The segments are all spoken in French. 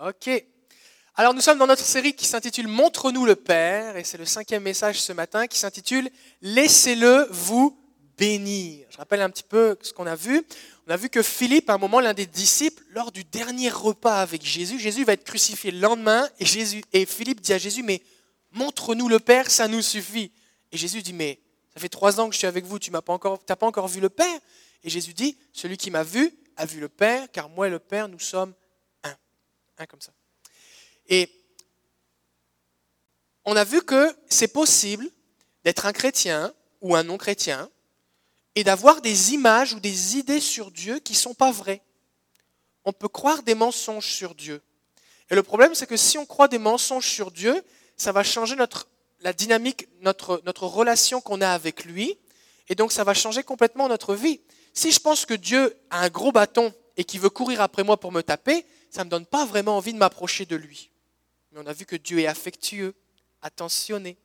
Ok. Alors nous sommes dans notre série qui s'intitule Montre-nous le Père, et c'est le cinquième message ce matin qui s'intitule Laissez-le vous bénir. Je rappelle un petit peu ce qu'on a vu. On a vu que Philippe, à un moment, l'un des disciples, lors du dernier repas avec Jésus, Jésus va être crucifié le lendemain, et, Jésus, Philippe dit à Jésus, mais montre-nous le Père, ça nous suffit. Et Jésus dit, mais ça fait trois ans que je suis avec vous, tu n'as pas, pas encore vu le Père? Et Jésus dit, celui qui m'a vu a vu le Père, car moi et le Père, nous sommes Un comme ça. Et on a vu que c'est possible d'être un chrétien ou un non-chrétien et d'avoir des images ou des idées sur Dieu qui ne sont pas vraies. On peut croire des mensonges sur Dieu. Et le problème, c'est que si on croit des mensonges sur Dieu, ça va changer notre, la dynamique, notre, notre relation qu'on a avec lui. Et donc, ça va changer complètement notre vie. Si je pense que Dieu a un gros bâton et qu'il veut courir après moi pour me taper, ça ne me donne pas vraiment envie de m'approcher de lui. Mais on a vu que Dieu est affectueux, attentionné.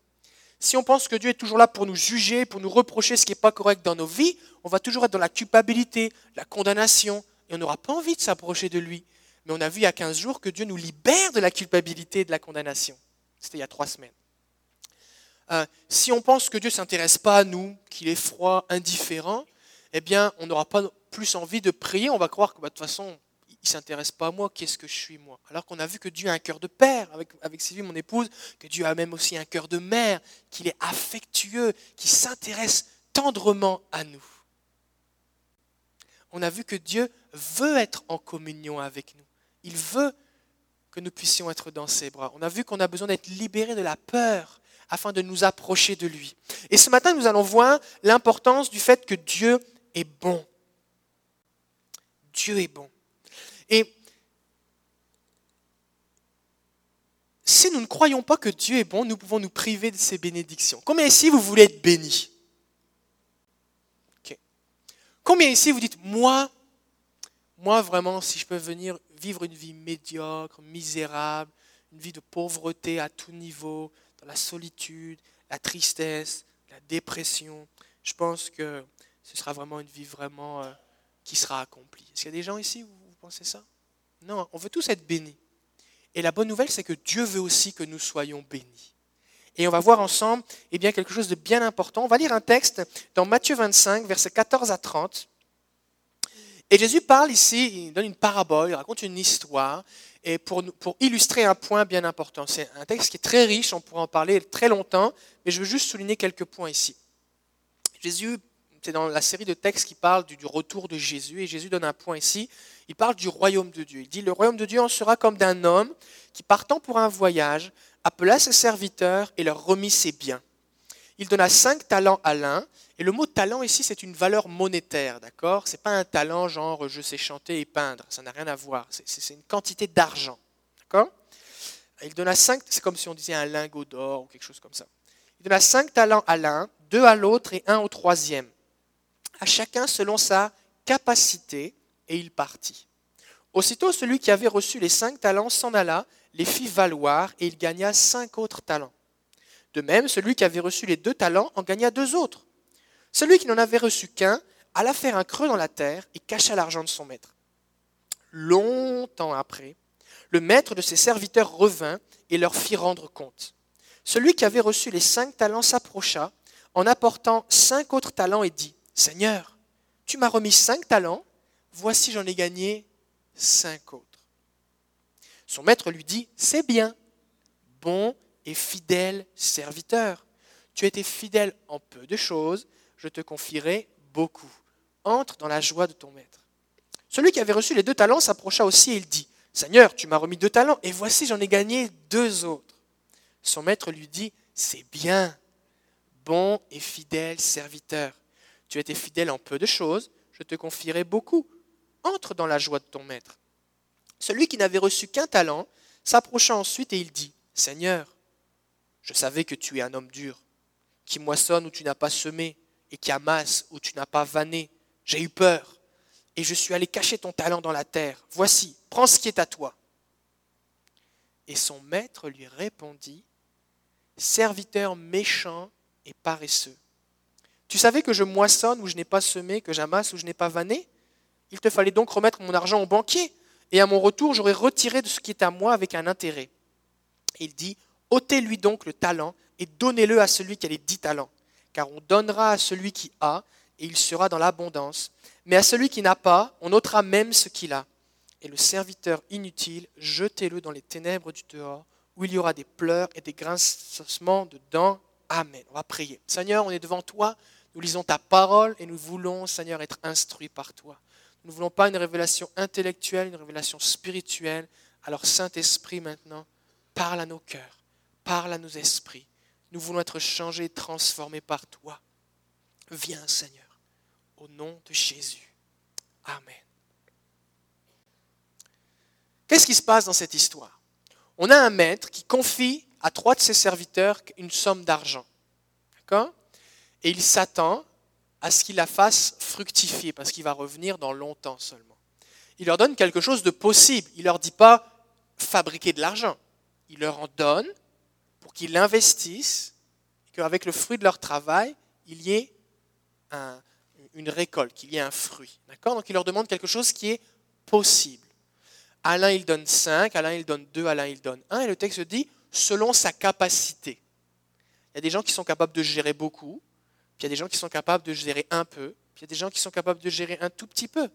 Si on pense que Dieu est toujours là pour nous juger, pour nous reprocher ce qui n'est pas correct dans nos vies, on va toujours être dans la culpabilité, la condamnation, et on n'aura pas envie de s'approcher de lui. Mais on a vu il y a 15 jours que Dieu nous libère de la culpabilité et de la condamnation. C'était il y a trois semaines. Euh, si on pense que Dieu ne s'intéresse pas à nous, qu'il est froid, indifférent, eh bien, on n'aura pas plus envie de prier. On va croire que bah, de toute façon, il ne s'intéresse pas à moi, qu'est-ce que je suis moi? Alors qu'on a vu que Dieu a un cœur de père, avec, avec Sylvie, mon épouse, que Dieu a même aussi un cœur de mère, qu'il est affectueux, qu'il s'intéresse tendrement à nous. On a vu que Dieu veut être en communion avec nous. Il veut que nous puissions être dans ses bras. On a vu qu'on a besoin d'être libérés de la peur afin de nous approcher de lui. Et ce matin, nous allons voir l'importance du fait que Dieu est bon. Dieu est bon. Et si nous ne croyons pas que Dieu est bon, nous pouvons nous priver de ses bénédictions. Combien ici vous voulez être béni? Combien ici vous dites, moi, moi vraiment, si je peux venir vivre une vie médiocre, misérable, une vie de pauvreté à tout niveau, dans la solitude, la tristesse, la dépression, je pense que ce sera vraiment une vie vraiment euh, qui sera accomplie. Est-ce qu'il y a des gens ici, pensez ça? Non, on veut tous être bénis. Et la bonne nouvelle, c'est que Dieu veut aussi que nous soyons bénis. Et on va voir ensemble eh bien, quelque chose de bien important. On va lire un texte dans Matthieu 25, versets 14 à 30. Et Jésus parle ici, il donne une parabole, il raconte une histoire, et pour, pour illustrer un point bien important. C'est un texte qui est très riche, on pourrait en parler très longtemps, mais je veux juste souligner quelques points ici. Jésus, c'est dans la série de textes qui parle du, retour de Jésus, et Jésus donne un point ici. Il parle du royaume de Dieu. Il dit, le royaume de Dieu en sera comme d'un homme qui, partant pour un voyage, appela ses serviteurs et leur remit ses biens. Il donna cinq talents à l'un, et le mot talent ici, c'est une valeur monétaire, d'accord? C'est pas un talent genre je sais chanter et peindre, ça n'a rien à voir. C'est une quantité d'argent, d'accord? Il donna cinq, c'est comme si on disait un lingot d'or ou quelque chose comme ça. Il donna cinq talents à l'un, deux à l'autre et un au troisième, à chacun selon sa capacité, et il partit. Aussitôt, celui qui avait reçu les cinq talents s'en alla, les fit valoir, et il gagna cinq autres talents. De même, celui qui avait reçu les deux talents en gagna deux autres. Celui qui n'en avait reçu qu'un alla faire un creux dans la terre et cacha l'argent de son maître. Longtemps après, le maître de ses serviteurs revint et leur fit rendre compte. Celui qui avait reçu les cinq talents s'approcha en apportant cinq autres talents et dit, Seigneur, tu m'as remis cinq talents, voici j'en ai gagné cinq autres. Son maître lui dit, C'est bien, bon et fidèle serviteur. Tu as été fidèle en peu de choses, je te confierai beaucoup. Entre dans la joie de ton maître. Celui qui avait reçu les deux talents s'approcha aussi et il dit, Seigneur, tu m'as remis deux talents, et voici j'en ai gagné deux autres. Son maître lui dit, C'est bien, bon et fidèle serviteur. Tu été fidèle en peu de choses, je te confierai beaucoup. Entre dans la joie de ton maître. Celui qui n'avait reçu qu'un talent s'approcha ensuite et il dit, Seigneur, je savais que tu es un homme dur, qui moissonne où tu n'as pas semé, et qui amasse où tu n'as pas vanné. J'ai eu peur et je suis allé cacher ton talent dans la terre. Voici, prends ce qui est à toi. Et son maître lui répondit, Serviteur méchant et paresseux, tu savais que je moissonne où je n'ai pas semé, que j'amasse où je n'ai pas vanné? Il te fallait donc remettre mon argent au banquier, et à mon retour, j'aurai retiré de ce qui est à moi avec un intérêt. Il dit, ôtez-lui donc le talent et donnez-le à celui qui a les dix talents, car on donnera à celui qui a, et il sera dans l'abondance. Mais à celui qui n'a pas, on ôtera même ce qu'il a. Et le serviteur inutile, jetez-le dans les ténèbres du dehors, où il y aura des pleurs et des grincements de dents. Amen. On va prier. Seigneur, on est devant toi, nous lisons ta parole et nous voulons, Seigneur, être instruits par toi. Nous ne voulons pas une révélation intellectuelle, une révélation spirituelle. Alors Saint-Esprit maintenant, parle à nos cœurs, parle à nos esprits. Nous voulons être changés, transformés par toi. Viens Seigneur, au nom de Jésus. Amen. Qu'est-ce qui se passe dans cette histoire? On a un maître qui confie à trois de ses serviteurs une somme d'argent. D'accord? Et il s'attend à ce qu'il la fasse fructifier, parce qu'il va revenir dans longtemps seulement. Il leur donne quelque chose de possible. Il ne leur dit pas fabriquer de l'argent. Il leur en donne pour qu'ils l'investissent, qu'avec le fruit de leur travail, il y ait une récolte, qu'il y ait un fruit. D'accord? Donc il leur demande quelque chose qui est possible. L'un, il donne 5, à l'un, il donne 2, à l'un, il donne 1. Et le texte dit selon sa capacité. Il y a des gens qui sont capables de gérer beaucoup, il y a des gens qui sont capables de gérer un peu, puis il y a des gens qui sont capables de gérer un tout petit peu.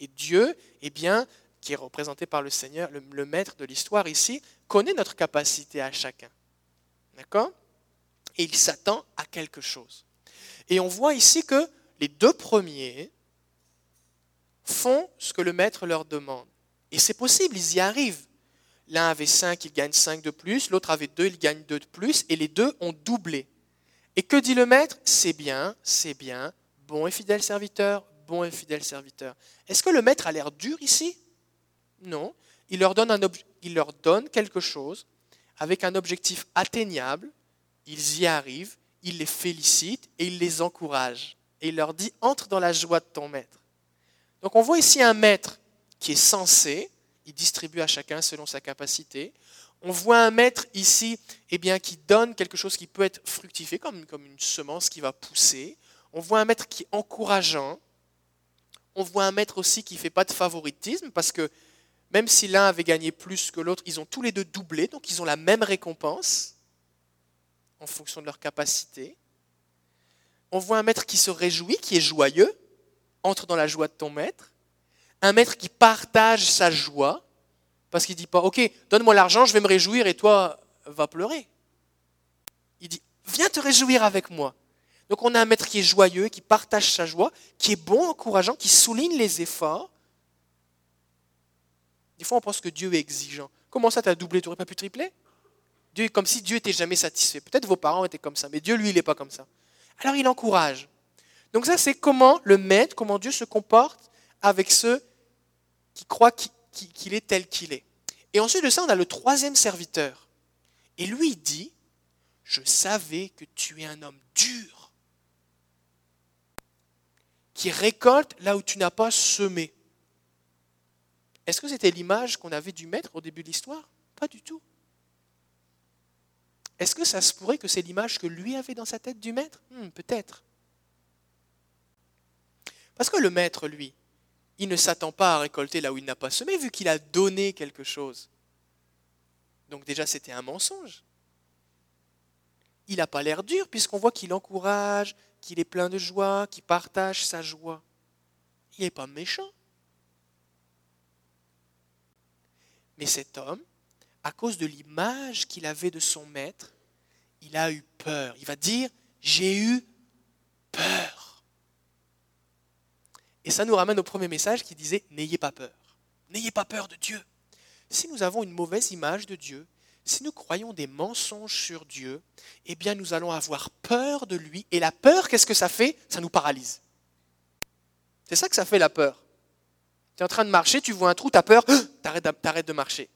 Et Dieu, eh bien, qui est représenté par le Seigneur, le, maître de l'histoire ici, connaît notre capacité à chacun. D'accord? Et il s'attend à quelque chose. Et on voit ici que les deux premiers font ce que le maître leur demande. Et c'est possible, ils y arrivent. L'un avait cinq, il gagne cinq de plus, l'autre avait deux, il gagne deux de plus, et les deux ont doublé. Et que dit le maître? C'est bien, c'est bien, bon et fidèle serviteur, bon et fidèle serviteur. Est-ce que le maître a l'air dur ici? Non. Il leur, donne quelque chose avec un objectif atteignable, ils y arrivent, il les félicite et il les encourage. Et il leur dit, entre dans la joie de ton maître. Donc on voit ici un maître qui est censé, il distribue à chacun selon sa capacité. On voit un maître ici eh bien, qui donne quelque chose qui peut être fructifié, comme, comme une semence qui va pousser. On voit un maître qui est encourageant. On voit un maître aussi qui ne fait pas de favoritisme, parce que même si l'un avait gagné plus que l'autre, ils ont tous les deux doublé, donc ils ont la même récompense en fonction de leur capacité. On voit un maître qui se réjouit, qui est joyeux, entre dans la joie de ton maître. Un maître qui partage sa joie, parce qu'il ne dit pas, OK, donne-moi l'argent, je vais me réjouir et toi, va pleurer. Il dit, viens te réjouir avec moi. Donc on a un maître qui est joyeux, qui partage sa joie, qui est bon, encourageant, qui souligne les efforts. Des fois, on pense que Dieu est exigeant. Comment ça, tu as doublé, tu n'aurais pas pu tripler? Dieu est comme si Dieu était jamais satisfait. Peut-être vos parents étaient comme ça, mais Dieu, lui, il n'est pas comme ça. Alors il encourage. Donc ça, c'est comment le maître, comment Dieu se comporte avec ceux qui croient qu'il est tel qu'il est. Et ensuite de ça, on a le troisième serviteur. Et lui, dit, je savais que tu es un homme dur, qui récolte là où tu n'as pas semé. Est-ce que c'était l'image qu'on avait du maître au début de l'histoire? Pas du tout. Est-ce que ça se pourrait que c'est l'image que lui avait dans sa tête du maître? Hmm, Peut-être. Parce que le maître, lui, il ne s'attend pas à récolter là où il n'a pas semé, vu qu'il a donné quelque chose. Donc déjà, c'était un mensonge. Il n'a pas l'air dur, puisqu'on voit qu'il encourage, qu'il est plein de joie, qu'il partage sa joie. Il n'est pas méchant. Mais cet homme, à cause de l'image qu'il avait de son maître, il a eu peur. Il va dire, j'ai eu peur. Et ça nous ramène au premier message qui disait, n'ayez pas peur. N'ayez pas peur de Dieu. Si nous avons une mauvaise image de Dieu, si nous croyons des mensonges sur Dieu, eh bien nous allons avoir peur de lui. Et la peur, qu'est-ce que ça fait? Ça nous paralyse. C'est ça que ça fait la peur. Tu es en train de marcher, tu vois un trou, tu as peur, t'arrêtes de marcher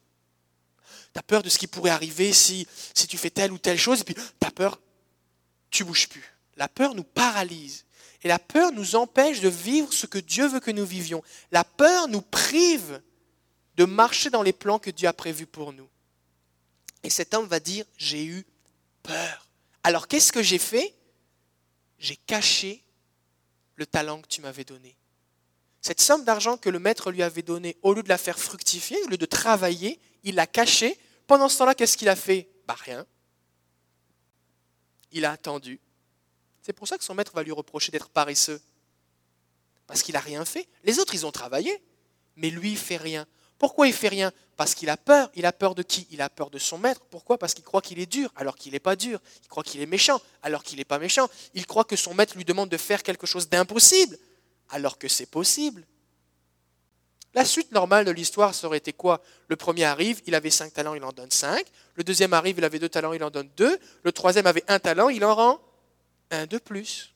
tu as peur de ce qui pourrait arriver si, si tu fais telle ou telle chose, et puis tu as peur, tu bouges plus. La peur nous paralyse. Et la peur nous empêche de vivre ce que Dieu veut que nous vivions. La peur nous prive de marcher dans les plans que Dieu a prévus pour nous. Et cet homme va dire, j'ai eu peur. Alors qu'est-ce que j'ai fait? J'ai caché le talent que tu m'avais donné. Cette somme d'argent que le maître lui avait donnée, au lieu de la faire fructifier, au lieu de travailler, il l'a cachée. Pendant ce temps-là, qu'est-ce qu'il a fait? Bah rien. Il a attendu. C'est pour ça que son maître va lui reprocher d'être paresseux. Parce qu'il n'a rien fait. Les autres, ils ont travaillé, mais lui, il fait rien. Pourquoi il fait rien? Parce qu'il a peur. Il a peur de qui? Il a peur de son maître. Pourquoi? Parce qu'il croit qu'il est dur alors qu'il n'est pas dur. Il croit qu'il est méchant alors qu'il n'est pas méchant. Il croit que son maître lui demande de faire quelque chose d'impossible alors que c'est possible. La suite normale de l'histoire, ça aurait été quoi? Le premier arrive, il avait cinq talents, il en donne cinq. Le deuxième arrive, il avait deux talents, il en donne deux. Le troisième avait un talent, il en rend un de plus.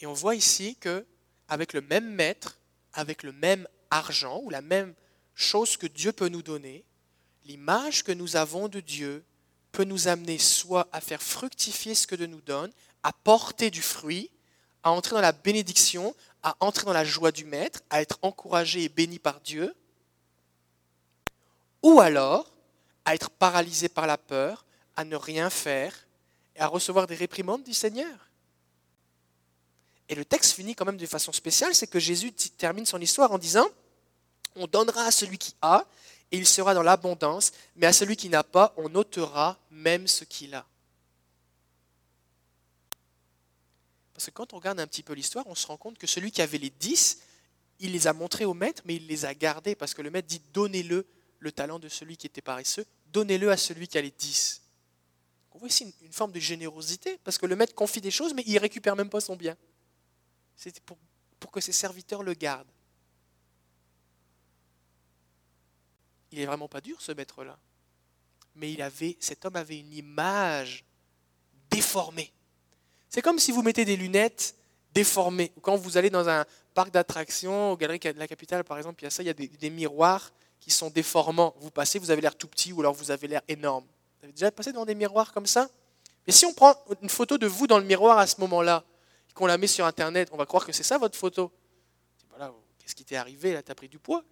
Et on voit ici que avec le même maître, avec le même argent ou la même chose que Dieu peut nous donner, l'image que nous avons de Dieu peut nous amener soit à faire fructifier ce que Dieu nous donne, à porter du fruit, à entrer dans la bénédiction, à entrer dans la joie du maître, à être encouragé et béni par Dieu, ou alors à être paralysé par la peur, à ne rien faire et à recevoir des réprimandes du Seigneur. Et le texte finit quand même de façon spéciale, c'est que Jésus termine son histoire en disant, on donnera à celui qui a, et il sera dans l'abondance, mais à celui qui n'a pas, on ôtera même ce qu'il a. Parce que quand on regarde un petit peu l'histoire, on se rend compte que celui qui avait les dix, il les a montrés au maître, mais il les a gardés, parce que le maître dit, donnez-le le talent de celui qui était paresseux, donnez-le à celui qui a les dix. On voit ici une, forme de générosité, parce que le maître confie des choses, mais il récupère même pas son bien. C'est pour, que ses serviteurs le gardent. Il n'est vraiment pas dur, ce maître-là. Mais il avait, cet homme avait une image déformée. C'est comme si vous mettez des lunettes déformées. Quand vous allez dans un parc d'attractions, aux galeries de la capitale, par exemple, il y a ça, il y a des miroirs qui sont déformants. Vous passez, vous avez l'air tout petit ou alors vous avez l'air énorme. Vous avez déjà passé devant des miroirs comme ça? Mais si on prend une photo de vous dans le miroir à ce moment-là, qu'on la met sur Internet, on va croire que c'est ça votre photo. Voilà, qu'est-ce qui t'est arrivé là T'as pris du poids?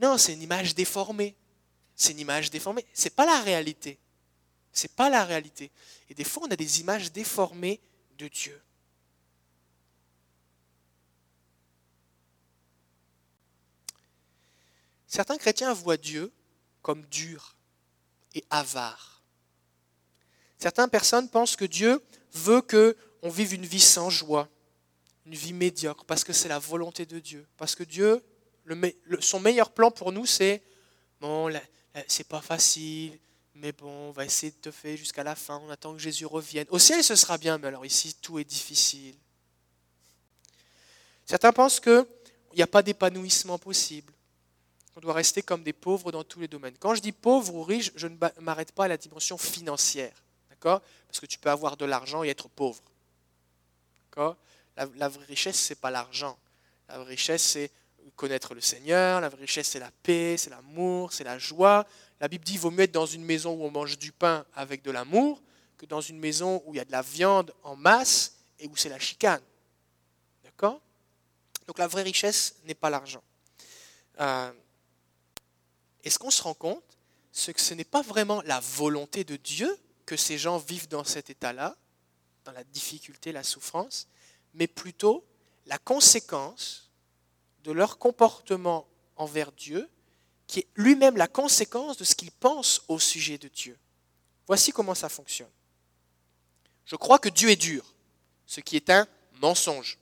Non, c'est une image déformée. C'est une image déformée. C'est pas la réalité. C'est pas la réalité. Et des fois, on a des images déformées de Dieu. Certains chrétiens voient Dieu comme dur et avare. Certaines personnes pensent que Dieu veut que on vive une vie sans joie, une vie médiocre, parce que c'est la volonté de Dieu. Parce que Dieu, son meilleur plan pour nous, c'est bon, c'est pas facile, mais bon, on va essayer de te faire jusqu'à la fin, on attend que Jésus revienne. Au ciel, ce sera bien, mais alors ici, tout est difficile. Certains pensent qu'il n'y a pas d'épanouissement possible. On doit rester comme des pauvres dans tous les domaines. Quand je dis pauvre ou riche, je ne m'arrête pas à la dimension financière. D'accord? Parce que tu peux avoir de l'argent et être pauvre. La, vraie richesse, ce n'est pas l'argent. La vraie richesse, c'est connaître le Seigneur. La vraie richesse, c'est la paix, c'est l'amour, c'est la joie. La Bible dit qu'il vaut mieux être dans une maison où on mange du pain avec de l'amour que dans une maison où il y a de la viande en masse et où c'est la chicane. D'accord? Donc la vraie richesse n'est pas l'argent. Euh, et ce qu'on se rend compte, c'est que ce n'est pas vraiment la volonté de Dieu que ces gens vivent dans cet état-là, dans la difficulté, la souffrance, mais plutôt la conséquence de leur comportement envers Dieu, qui est lui-même la conséquence de ce qu'ils pensent au sujet de Dieu? Voici comment ça fonctionne. Je crois que Dieu est dur, ce qui est un mensonge.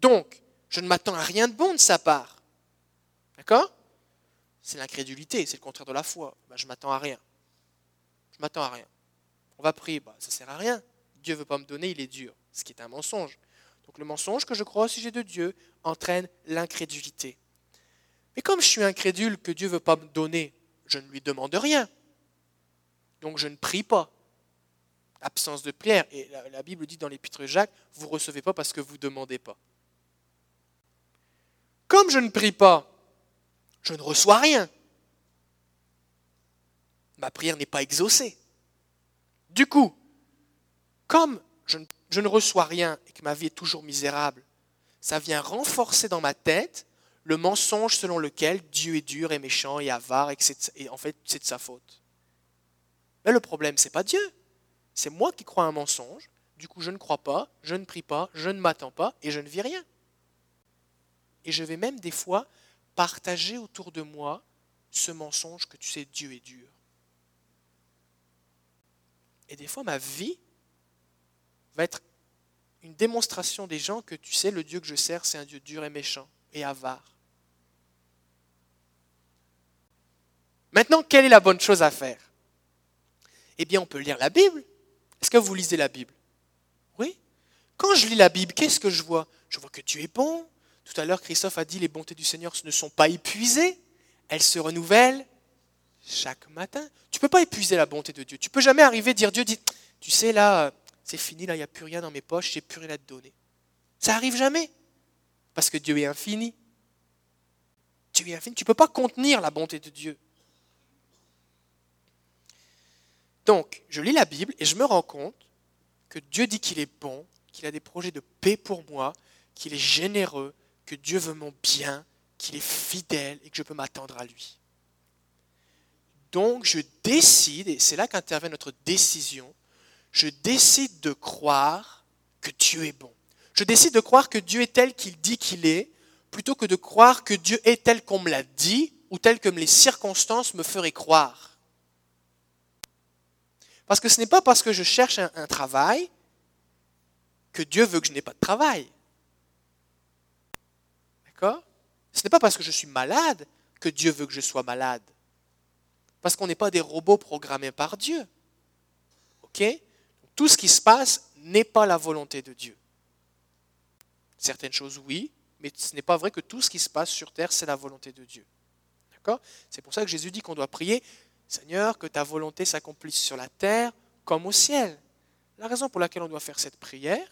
Donc, je ne m'attends à rien de bon de sa part. D'accord? C'est l'incrédulité, c'est le contraire de la foi. Ben, je m'attends à rien. Je m'attends à rien. On va prier, ben, ça ne sert à rien. Dieu ne veut pas me donner, il est dur, ce qui est un mensonge. Donc le mensonge que je crois au sujet de Dieu entraîne l'incrédulité. Mais comme je suis incrédule que Dieu ne veut pas me donner, je ne lui demande rien. Donc je ne prie pas. Absence de prière. Et la, Bible dit dans l'épître Jacques, vous ne recevez pas parce que vous ne demandez pas. Comme je ne prie pas, je ne reçois rien. Ma prière n'est pas exaucée. Du coup, comme je, ne reçois rien et que ma vie est toujours misérable, ça vient renforcer dans ma tête le mensonge selon lequel Dieu est dur et méchant et avare et, et en fait c'est de sa faute. Mais le problème, ce n'est pas Dieu. C'est moi qui crois un mensonge Du coup, je ne crois pas, je ne prie pas, je ne m'attends pas et je ne vis rien. Et je vais même des fois partager autour de moi ce mensonge que tu sais, Dieu est dur. Et des fois, ma vie va être une démonstration des gens que tu sais, le Dieu que je sers, c'est un Dieu dur et méchant et avare. Maintenant, quelle est la bonne chose à faire? Eh bien, on peut lire la Bible. Est-ce que vous lisez la Bible? Oui. Quand je lis la Bible, qu'est-ce que je vois? Je vois que Dieu est bon. Tout à l'heure, Christophe a dit les bontés du Seigneur ne sont pas épuisées. Elles se renouvellent chaque matin. Tu ne peux pas épuiser la bonté de Dieu. Tu ne peux jamais arriver à dire Dieu dit, tu sais là, c'est fini, là, il n'y a plus rien dans mes poches, j'ai plus rien à te donner. Ça arrive jamais. Parce que Dieu est infini. Dieu est infini. Tu ne peux pas contenir la bonté de Dieu. Donc, je lis la Bible et je me rends compte que Dieu dit qu'il est bon, qu'il a des projets de paix pour moi, qu'il est généreux, que Dieu veut mon bien, qu'il est fidèle et que je peux m'attendre à lui. Donc, je décide, et c'est là qu'intervient notre décision, je décide de croire que Dieu est bon. Je décide de croire que Dieu est tel qu'il dit qu'il est, plutôt que de croire que Dieu est tel qu'on me l'a dit ou tel que les circonstances me feraient croire. Parce que ce n'est pas parce que je cherche un, travail que Dieu veut que je n'ai pas de travail. D'accord? Ce n'est pas parce que je suis malade que Dieu veut que je sois malade. Parce qu'on n'est pas des robots programmés par Dieu. Tout ce qui se passe n'est pas la volonté de Dieu. Certaines choses, oui, mais ce n'est pas vrai que tout ce qui se passe sur terre, c'est la volonté de Dieu. D'accord? C'est pour ça que Jésus dit qu'on doit prier, Seigneur, que ta volonté s'accomplisse sur la terre comme au ciel. La raison pour laquelle on doit faire cette prière,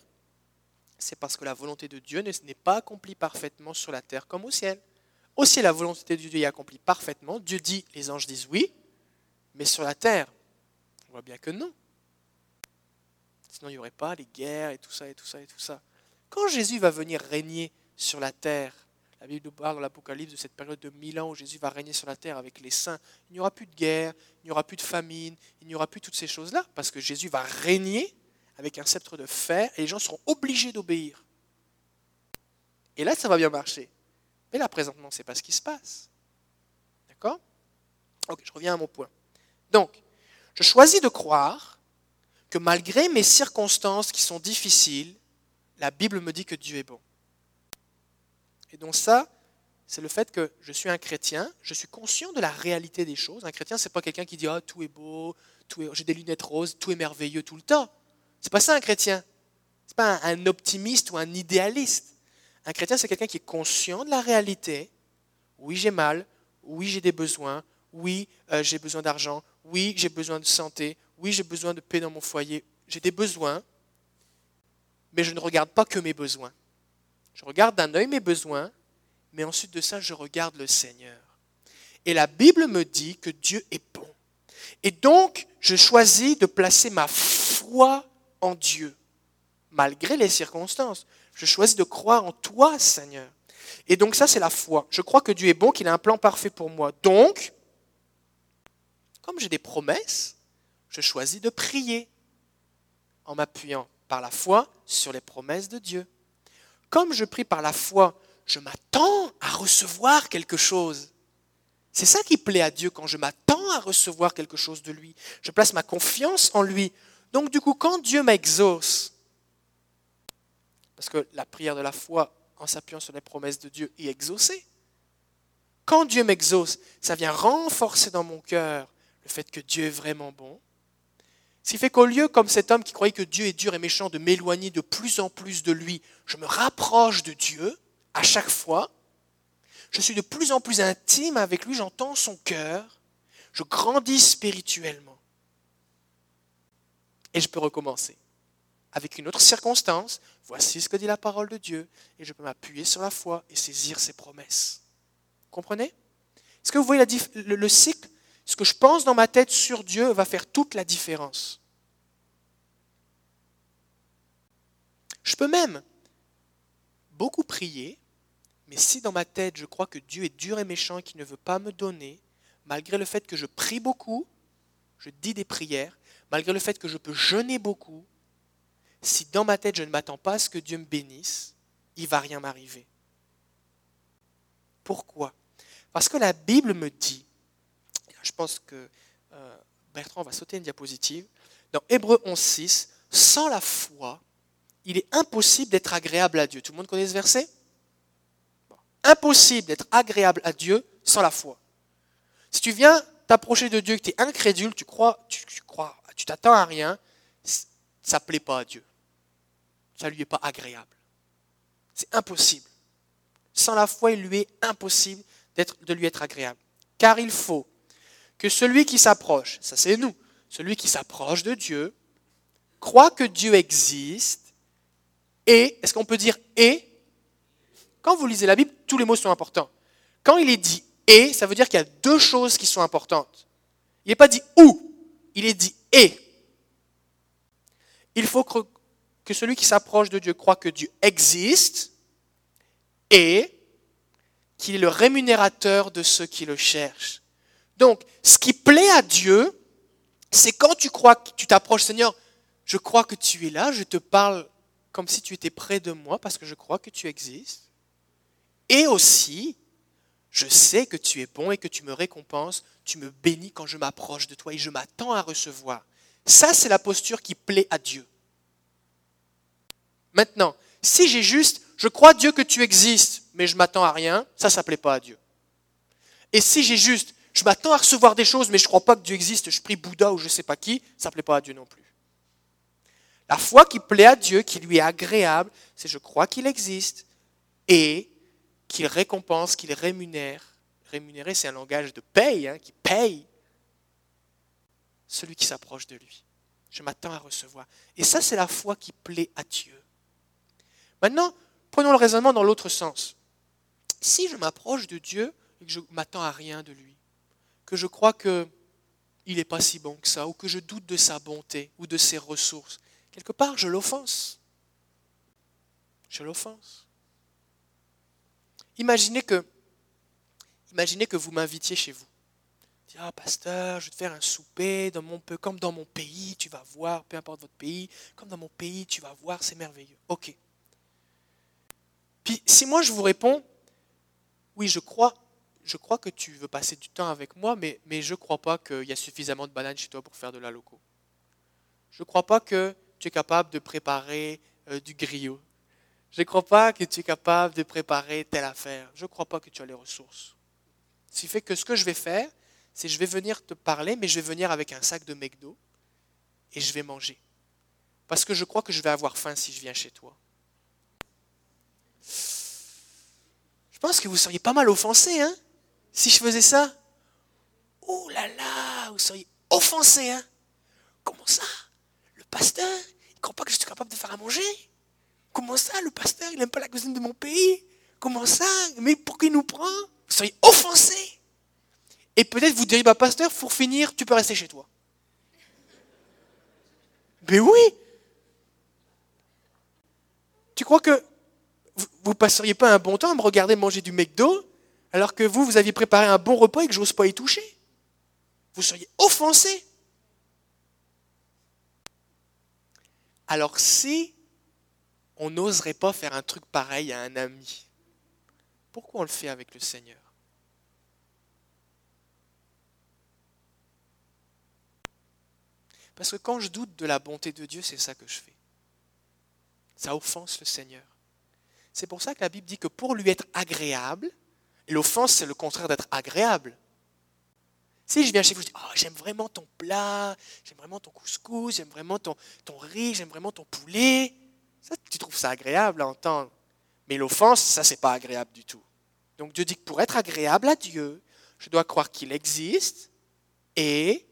c'est parce que la volonté de Dieu n'est pas accomplie parfaitement sur la terre comme au ciel. Au ciel, la volonté de Dieu est accomplie parfaitement. Dieu dit, les anges disent oui, mais sur la terre, on voit bien que non. Sinon, il n'y aurait pas les guerres et tout ça et tout ça et tout ça. Quand Jésus va venir régner sur la terre, la Bible nous parle dans l'Apocalypse de cette période de mille ans où Jésus va régner sur la terre avec les saints. Il n'y aura plus de guerre, il n'y aura plus de famine, il n'y aura plus toutes ces choses-là, parce que Jésus va régner avec un sceptre de fer et les gens seront obligés d'obéir. Et là, ça va bien marcher. Mais là, présentement, ce n'est pas ce qui se passe. D'accord? Ok, je reviens à mon point. Donc, je choisis de croire que malgré mes circonstances qui sont difficiles, la Bible me dit que Dieu est bon. Et donc ça, c'est le fait que je suis un chrétien, je suis conscient de la réalité des choses. Un chrétien, c'est pas quelqu'un qui dit ah tout est beau, tout j'ai des lunettes roses, tout est merveilleux tout le temps. C'est pas ça un chrétien. C'est pas un, optimiste ou un idéaliste. Un chrétien, c'est quelqu'un qui est conscient de la réalité. Oui, j'ai mal. Oui, j'ai des besoins. Oui, euh, j'ai besoin d'argent. Oui, j'ai besoin de santé oui, j'ai besoin de paix dans mon foyer, j'ai des besoins, mais je ne regarde pas que mes besoins. Je regarde d'un œil mes besoins, mais ensuite de ça, je regarde le Seigneur. Et la Bible me dit que Dieu est bon. Et donc, je choisis de placer ma foi en Dieu, malgré les circonstances. Je choisis de croire en toi, Seigneur. Et donc ça, c'est la foi. Je crois que Dieu est bon, qu'il a un plan parfait pour moi. Donc, comme j'ai des promesses, je choisis de prier en m'appuyant par la foi sur les promesses de Dieu. Comme je prie par la foi, je m'attends à recevoir quelque chose. C'est ça qui plaît à Dieu quand je m'attends à recevoir quelque chose de lui. Je place ma confiance en lui. Donc du coup, quand Dieu m'exauce, parce que la prière de la foi en s'appuyant sur les promesses de Dieu est exaucée, quand Dieu m'exauce, ça vient renforcer dans mon cœur le fait que Dieu est vraiment bon, ce qui fait qu'au lieu, comme cet homme qui croyait que Dieu est dur et méchant, de m'éloigner de plus en plus de lui, je me rapproche de Dieu à chaque fois. Je suis de plus en plus intime avec lui, j'entends son cœur, je grandis spirituellement. Et je peux recommencer avec une autre circonstance. Voici ce que dit la parole de Dieu, et je peux m'appuyer sur la foi et saisir ses promesses. Comprenez? Est-ce que vous voyez le, le cycle? Ce que je pense dans ma tête sur Dieu va faire toute la différence. Je peux même beaucoup prier, mais si dans ma tête je crois que Dieu est dur et méchant et qu'il ne veut pas me donner, malgré le fait que je prie beaucoup, je dis des prières, malgré le fait que je peux jeûner beaucoup, si dans ma tête je ne m'attends pas à ce que Dieu me bénisse, il va rien m'arriver. Pourquoi? Parce que la Bible me dit, je pense que euh, Bertrand va sauter une diapositive, dans Hébreu 11.6, sans la foi, il est impossible d'être agréable à Dieu. Tout le monde connaît ce verset? Impossible d'être agréable à Dieu sans la foi. Si tu viens t'approcher de Dieu, que tu es incrédule, tu crois, tu, crois, tu t'attends à rien, ça ne plaît pas à Dieu. Ça ne lui est pas agréable. C'est impossible. Sans la foi, il lui est impossible de lui être agréable. Car il faut que celui qui s'approche, ça c'est nous, celui qui s'approche de Dieu, croit que Dieu existe et, est-ce qu'on peut dire et? Quand vous lisez la Bible, tous les mots sont importants. Quand il est dit et, ça veut dire qu'il y a deux choses qui sont importantes. Il n'est pas dit ou, il est dit et. Il faut que celui qui s'approche de Dieu croit que Dieu existe et qu'il est le rémunérateur de ceux qui le cherchent. Donc, ce qui plaît à Dieu, c'est quand tu crois que tu t'approches, Seigneur, je crois que tu es là, je te parle comme si tu étais près de moi parce que je crois que tu existes. Et aussi, je sais que tu es bon et que tu me récompenses, tu me bénis quand je m'approche de toi et je m'attends à recevoir. Ça, c'est la posture qui plaît à Dieu. Maintenant, si j'ai juste, je crois Dieu que tu existes, mais je m'attends à rien, ça, ça ne plaît pas à Dieu. Et si j'ai juste, je m'attends à recevoir des choses, mais je ne crois pas que Dieu existe, je prie Bouddha ou je ne sais pas qui, ça ne plaît pas à Dieu non plus. La foi qui plaît à Dieu, qui lui est agréable, c'est je crois qu'il existe et qu'il récompense, qu'il rémunère. Rémunérer, c'est un langage de paye, hein, qui paye celui qui s'approche de lui. Je m'attends à recevoir. Et ça, c'est la foi qui plaît à Dieu. Maintenant, prenons le raisonnement dans l'autre sens. Si je m'approche de Dieu et que je m'attends à rien de lui, que je crois qu'il n'est pas si bon que ça, ou que je doute de sa bonté ou de ses ressources, quelque part, je l'offense. Je l'offense. Imaginez que, imaginez que vous m'invitiez chez vous. Ah, pasteur, je vais te faire un souper dans mon, comme dans mon pays, tu vas voir, peu importe votre pays, comme dans mon pays, tu vas voir, c'est merveilleux. Ok. Puis si moi je vous réponds, oui, je crois, je crois que tu veux passer du temps avec moi, mais, mais je ne crois pas qu'il y a suffisamment de bananes chez toi pour faire de la loco. Je ne crois pas que tu es capable de préparer euh, du griot. Je ne crois pas que tu es capable de préparer telle affaire. Je ne crois pas que tu as les ressources. Ce qui fait que ce que je vais faire, c'est je vais venir te parler, mais je vais venir avec un sac de McDo et je vais manger. Parce que je crois que je vais avoir faim si je viens chez toi. Je pense que vous seriez pas mal offensé, hein si je faisais ça, oh là là, vous seriez offensé, hein. Comment ça? Le pasteur, il croit pas que je suis capable de faire à manger? Comment ça, le pasteur, il n'aime pas la cuisine de mon pays? Comment ça? Mais pourquoi il nous prend? Vous seriez offensé. Et peut-être vous diriez, bah pasteur, pour finir, tu peux rester chez toi. Mais oui Tu crois que vous ne passeriez pas un bon temps à me regarder manger du McDo alors que vous, vous aviez préparé un bon repas et que j'ose pas y toucher? Vous seriez offensé. Alors si on n'oserait pas faire un truc pareil à un ami, pourquoi on le fait avec le Seigneur? Parce que quand je doute de la bonté de Dieu, c'est ça que je fais. Ça offense le Seigneur. C'est pour ça que la Bible dit que pour lui être agréable, L'offense, c'est le contraire d'être agréable. Si je viens chez vous, je dis, oh, j'aime vraiment ton plat, j'aime vraiment ton couscous, j'aime vraiment ton, riz, j'aime vraiment ton poulet. Tu trouves ça agréable à entendre. Mais l'offense, ça, c'est pas agréable du tout. Donc Dieu dit que pour être agréable à Dieu, je dois croire qu'il existe et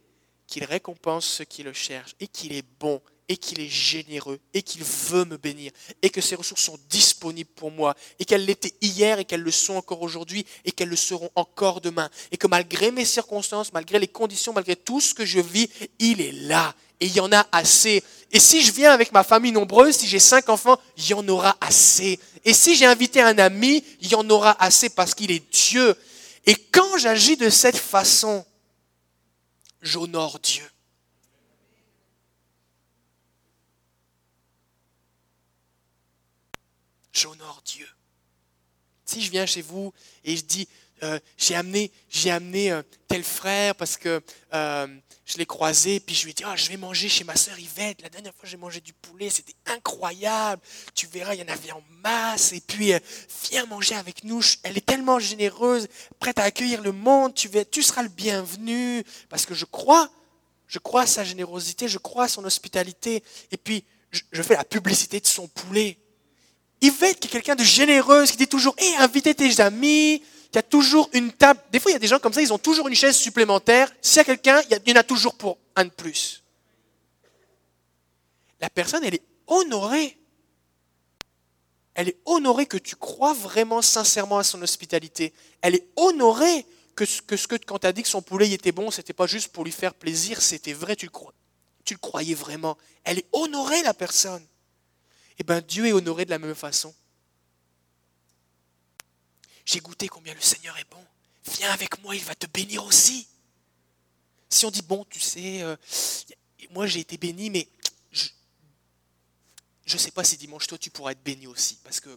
qu'il récompense ceux qui le cherchent et qu'il est bon et qu'il est généreux et qu'il veut me bénir et que ses ressources sont disponibles pour moi et qu'elles l'étaient hier et qu'elles le sont encore aujourd'hui et qu'elles le seront encore demain et que malgré mes circonstances, malgré les conditions, malgré tout ce que je vis, il est là et il y en a assez. Et si je viens avec ma famille nombreuse, si j'ai cinq enfants, il y en aura assez. Et si j'ai invité un ami, il y en aura assez parce qu'il est Dieu. Et quand j'agis de cette façon, j'honore Dieu. J'honore Dieu. Si je viens chez vous et je dis, euh, j'ai amené, j'ai amené euh, tel frère parce que euh, je l'ai croisé, puis je lui ai dit, oh, je vais manger chez ma sœur Yvette. La dernière fois, j'ai mangé du poulet, c'était incroyable. Tu verras, il y en avait en masse. Et puis, viens manger avec nous. Elle est tellement généreuse, prête à accueillir le monde. Tu, seras le bienvenu. Parce que je crois, je crois à sa générosité, je crois à son hospitalité. Et puis, je fais la publicité de son poulet. Yvette, qui est quelqu'un de généreuse, qui dit toujours, hé, invitez tes amis, y a toujours une table. Des fois, il y a des gens comme ça, ils ont toujours une chaise supplémentaire. S'il y a quelqu'un, il y en a toujours pour un de plus. La personne, elle est honorée. Elle est honorée que tu crois vraiment sincèrement à son hospitalité. Elle est honorée que, ce que quand tu as dit que son poulet était bon, c'était pas juste pour lui faire plaisir, c'était vrai, tu le, crois, tu le croyais vraiment. Elle est honorée, la personne. Eh bien, Dieu est honoré de la même façon. J'ai goûté combien le Seigneur est bon. Viens avec moi, il va te bénir aussi. Si on dit, bon, tu sais, euh, moi j'ai été béni, mais je ne sais pas si dimanche, toi, tu pourras être béni aussi. Parce que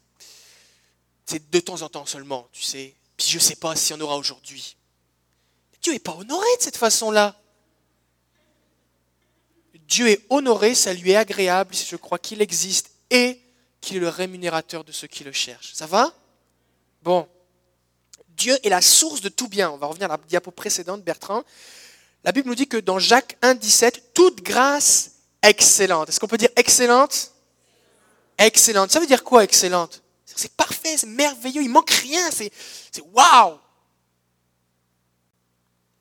c'est de temps en temps seulement, tu sais. Puis je ne sais pas si on aura aujourd'hui. Dieu n'est pas honoré de cette façon-là. Dieu est honoré, ça lui est agréable, je crois qu'il existe et qu'il est le rémunérateur de ceux qui le cherchent. Ça va? Bon. Dieu est la source de tout bien. On va revenir à la diapo précédente, Bertrand. La Bible nous dit que dans Jacques 1, 17, toute grâce excellente. Est-ce qu'on peut dire excellente? Excellente. Ça veut dire quoi excellente? C'est parfait, c'est merveilleux, il manque rien, c'est waouh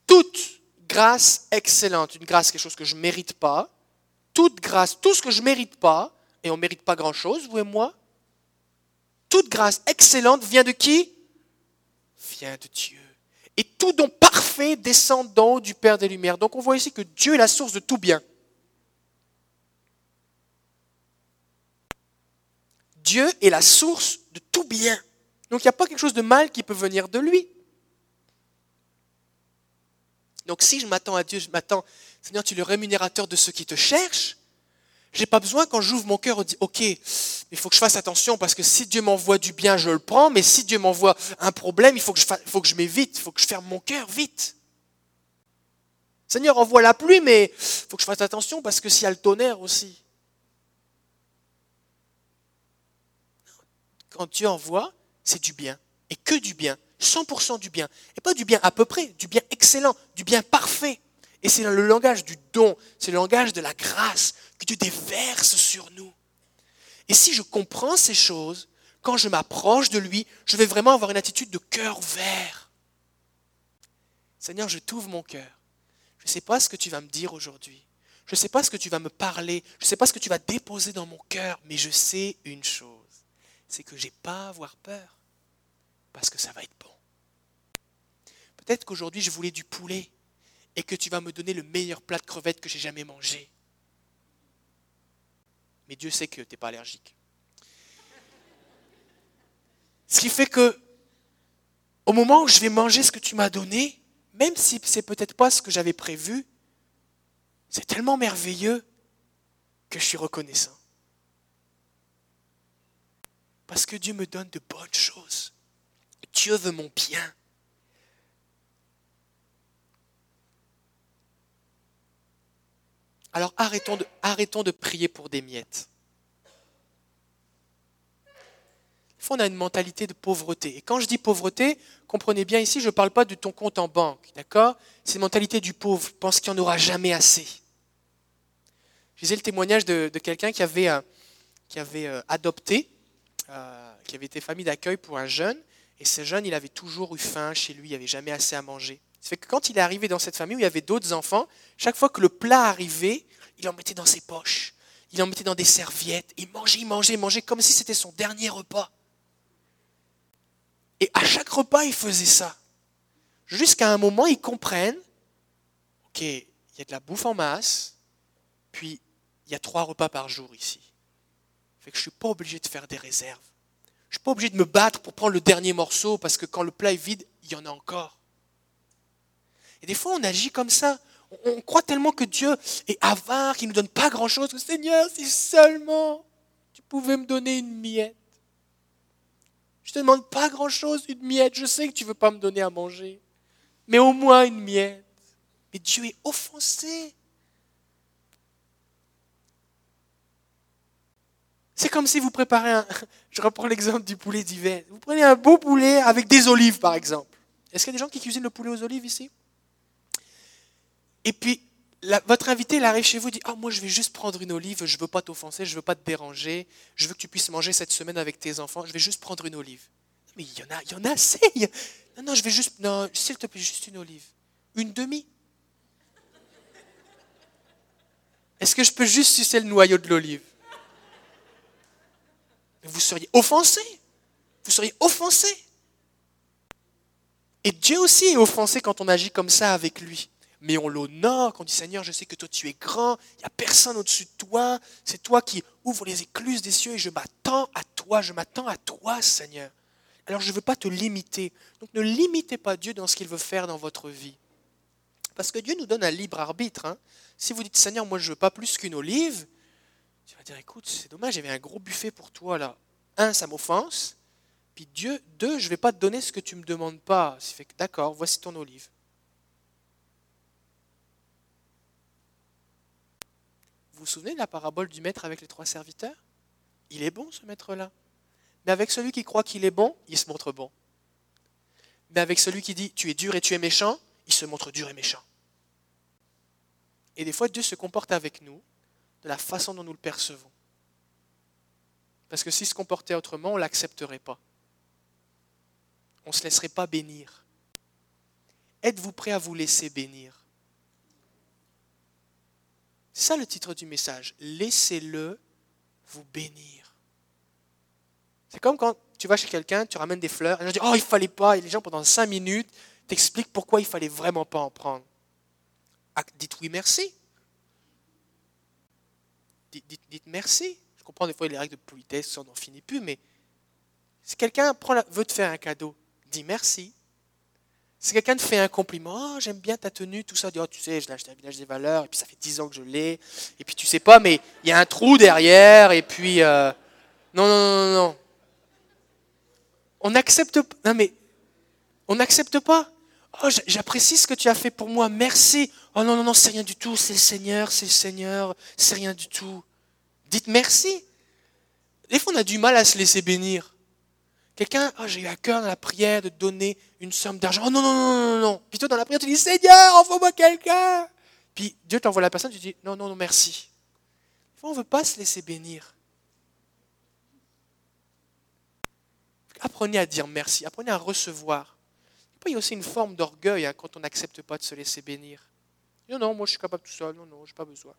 Toute grâce excellente. Une grâce, quelque chose que je ne mérite pas. Toute grâce, tout ce que je ne mérite pas, et on ne mérite pas grand-chose, vous et moi. Toute grâce excellente vient de qui? Vient de Dieu. Et tout don parfait descend d'en haut du Père des Lumières. Donc on voit ici que Dieu est la source de tout bien. Dieu est la source de tout bien. Donc il n'y a pas quelque chose de mal qui peut venir de lui. Donc si je m'attends à Dieu, je m'attends, Seigneur, tu es le rémunérateur de ceux qui te cherchent, j'ai pas besoin quand j'ouvre mon cœur, dit ok, il faut que je fasse attention parce que si Dieu m'envoie du bien, je le prends, mais si Dieu m'envoie un problème, il faut que je, faut que je m'évite, il faut que je ferme mon cœur vite. Seigneur, envoie la pluie, mais il faut que je fasse attention parce que s'il y a le tonnerre aussi. Quand Dieu envoie, c'est du bien, et que du bien, 100% du bien, et pas du bien à peu près, du bien excellent, du bien parfait. Et c'est le langage du don, c'est le langage de la grâce que Dieu déverse sur nous. Et si je comprends ces choses, quand je m'approche de lui, je vais vraiment avoir une attitude de cœur vert. Seigneur, je t'ouvre mon cœur. Je ne sais pas ce que tu vas me dire aujourd'hui. Je ne sais pas ce que tu vas me parler. Je ne sais pas ce que tu vas déposer dans mon cœur. Mais je sais une chose. C'est que je n'ai pas à avoir peur. Parce que ça va être bon. Peut-être qu'aujourd'hui, je voulais du poulet et que tu vas me donner le meilleur plat de crevettes que j'ai jamais mangé. Mais Dieu sait que tu n'es pas allergique. Ce qui fait que, au moment où je vais manger ce que tu m'as donné, même si c'est peut-être pas ce que j'avais prévu, c'est tellement merveilleux que je suis reconnaissant. Parce que Dieu me donne de bonnes choses. Dieu veut mon bien. Alors arrêtons de, prier pour des miettes. on a une mentalité de pauvreté. Et quand je dis pauvreté, comprenez bien ici, je ne parle pas de ton compte en banque, d'accord? C'est une mentalité du pauvre, pense qu'il n'y en aura jamais assez. Je disais le témoignage de, quelqu'un qui avait, euh, euh, adopté, euh, qui avait été famille d'accueil pour un jeune, et ce jeune, il avait toujours eu faim chez lui, il avait jamais assez à manger. Ça fait que quand il est arrivé dans cette famille où il y avait d'autres enfants, chaque fois que le plat arrivait, il en mettait dans ses poches, il en mettait dans des serviettes, il mangeait, il mangeait, il mangeait comme si c'était son dernier repas. Et à chaque repas, il faisait ça. Jusqu'à un moment, ils comprennent, OK, il y a de la bouffe en masse, puis il y a trois repas par jour ici. Fait que je ne suis pas obligé de faire des réserves. Je ne suis pas obligé de me battre pour prendre le dernier morceau parce que quand le plat est vide, il y en a encore. Des fois, on agit comme ça. On croit tellement que Dieu est avare, qu'il ne nous donne pas grand-chose. Seigneur, si seulement tu pouvais me donner une miette. Je ne te demande pas grand-chose, une miette. Je sais que tu ne veux pas me donner à manger. Mais au moins une miette. Mais Dieu est offensé. C'est comme si vous préparez un... Je reprends l'exemple du poulet d'hiver. Vous prenez un beau poulet avec des olives, par exemple. Est-ce qu'il y a des gens qui cuisinent le poulet aux olives ici? Et puis, votre invité, il arrive chez vous, dit Ah, moi, je vais juste prendre une olive, je ne veux pas t'offenser, je ne veux pas te déranger, je veux que tu puisses manger cette semaine avec tes enfants, je vais juste prendre une olive. Mais il y en a, il y en a assez. Non, non, je vais juste. Non, s'il te plaît, juste une olive. Une demi? Est-ce que je peux juste sucer le noyau de l'olive? Vous seriez offensé. Vous seriez offensé. Et Dieu aussi est offensé quand on agit comme ça avec lui mais on l'honore, qu'on dit Seigneur, je sais que toi tu es grand, il n'y a personne au-dessus de toi, c'est toi qui ouvres les écluses des cieux et je m'attends à toi, je m'attends à toi Seigneur. Alors je ne veux pas te limiter. Donc ne limitez pas Dieu dans ce qu'il veut faire dans votre vie. Parce que Dieu nous donne un libre arbitre. Hein. Si vous dites Seigneur, moi je ne veux pas plus qu'une olive, tu vas dire écoute, c'est dommage, j'avais un gros buffet pour toi là. Un, ça m'offense. Puis Dieu, deux, je ne vais pas te donner ce que tu ne me demandes pas. C'est fait d'accord, voici ton olive. Vous vous souvenez de la parabole du maître avec les trois serviteurs? Il est bon ce maître-là. Mais avec celui qui croit qu'il est bon, il se montre bon. Mais avec celui qui dit tu es dur et tu es méchant, il se montre dur et méchant. Et des fois, Dieu se comporte avec nous de la façon dont nous le percevons. Parce que s'il se comportait autrement, on ne l'accepterait pas. On ne se laisserait pas bénir. Êtes-vous prêt à vous laisser bénir? C'est ça le titre du message. Laissez-le vous bénir. C'est comme quand tu vas chez quelqu'un, tu ramènes des fleurs, et les gens disent Oh, il fallait pas. Et les gens, pendant cinq minutes, t'expliquent pourquoi il fallait vraiment pas en prendre. Ah, dites oui, merci. Dites, merci. Je comprends des fois les règles de politesse, on n'en finit plus, mais si quelqu'un veut te faire un cadeau, dis merci. Si quelqu'un te fait un compliment, oh, j'aime bien ta tenue, tout ça, dis, oh, tu sais, je l'ai acheté à Village des Valeurs, et puis ça fait 10 ans que je l'ai, et puis tu sais pas, mais il y a un trou derrière, et puis... Euh, non, non, non, non. On n'accepte pas. Non, mais on n'accepte pas. Oh, j'apprécie ce que tu as fait pour moi, merci. Oh non, non, non, c'est rien du tout, c'est le Seigneur, c'est le Seigneur, c'est rien du tout. Dites merci. Des fois, on a du mal à se laisser bénir. Quelqu'un, oh, j'ai eu à cœur dans la prière de donner une somme d'argent. Oh non, non, non, non, non. Puis toi, dans la prière, tu dis, Seigneur, envoie-moi quelqu'un. Puis Dieu t'envoie la personne, tu dis, non, non, non, merci. On ne veut pas se laisser bénir. Apprenez à dire merci, apprenez à recevoir. il y a aussi une forme d'orgueil hein, quand on n'accepte pas de se laisser bénir. Non, non, moi je suis capable tout seul, non, non, je n'ai pas besoin.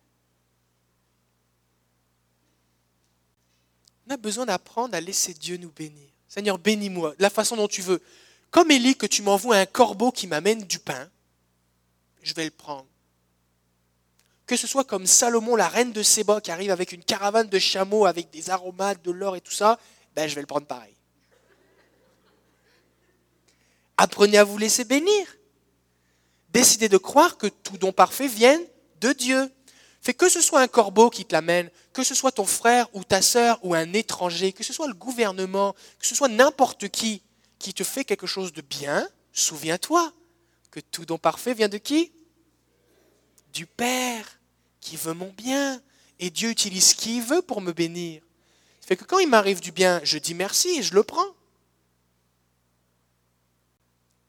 On a besoin d'apprendre à laisser Dieu nous bénir. Seigneur, bénis-moi la façon dont tu veux. Comme Élie, que tu m'envoies un corbeau qui m'amène du pain, je vais le prendre. Que ce soit comme Salomon, la reine de Séba, qui arrive avec une caravane de chameaux, avec des aromates, de l'or et tout ça, ben je vais le prendre pareil. Apprenez à vous laisser bénir. Décidez de croire que tout don parfait vienne de Dieu. Fait que ce soit un corbeau qui te l'amène, que ce soit ton frère ou ta sœur ou un étranger, que ce soit le gouvernement, que ce soit n'importe qui qui te fait quelque chose de bien, souviens-toi que tout don parfait vient de qui? Du Père qui veut mon bien. Et Dieu utilise qui il veut pour me bénir. Fait que quand il m'arrive du bien, je dis merci et je le prends.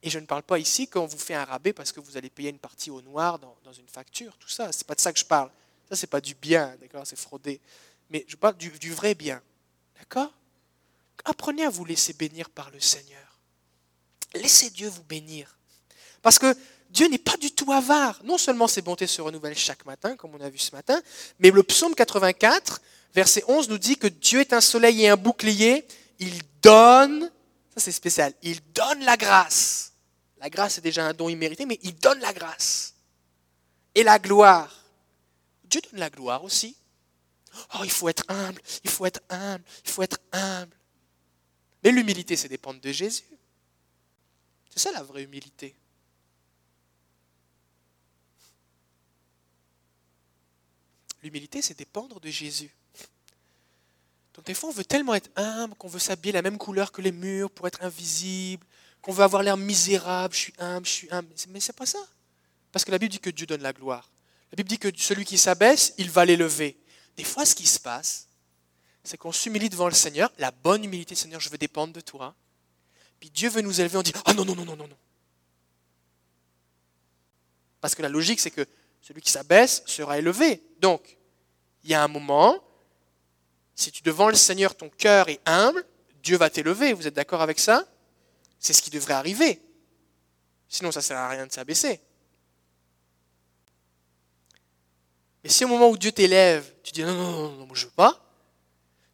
Et je ne parle pas ici quand on vous fait un rabais parce que vous allez payer une partie au noir dans, une facture, tout ça. C'est pas de ça que je parle. Ça, c'est pas du bien, d'accord C'est fraudé. Mais je parle du vrai bien. D'accord? Apprenez à vous laisser bénir par le Seigneur. Laissez Dieu vous bénir. Parce que Dieu n'est pas du tout avare. Non seulement ses bontés se renouvellent chaque matin, comme on a vu ce matin, mais le psaume 84, verset 11, nous dit que Dieu est un soleil et un bouclier. Il donne, ça c'est spécial, il donne la grâce. La grâce est déjà un don immérité, mais il donne la grâce. Et la gloire. Dieu donne la gloire aussi. Oh, il faut être humble, il faut être humble, il faut être humble. Mais l'humilité, c'est dépendre de Jésus. C'est ça la vraie humilité. L'humilité, c'est dépendre de Jésus. Donc des fois, on veut tellement être humble qu'on veut s'habiller la même couleur que les murs pour être invisible, qu'on veut avoir l'air misérable, je suis humble, je suis humble. Mais c'est pas ça. Parce que la Bible dit que Dieu donne la gloire. La Bible dit que celui qui s'abaisse, il va l'élever. Des fois, ce qui se passe, c'est qu'on s'humilie devant le Seigneur, la bonne humilité, Seigneur, je veux dépendre de toi. Puis Dieu veut nous élever, on dit Ah non, non, non, non, non, non. Parce que la logique, c'est que celui qui s'abaisse sera élevé. Donc, il y a un moment, si tu devant le Seigneur, ton cœur est humble, Dieu va t'élever. Vous êtes d'accord avec ça? C'est ce qui devrait arriver. Sinon, ça ne sert à rien de s'abaisser. Mais si au moment où Dieu t'élève, tu dis non, non, non, non, je ne veux pas,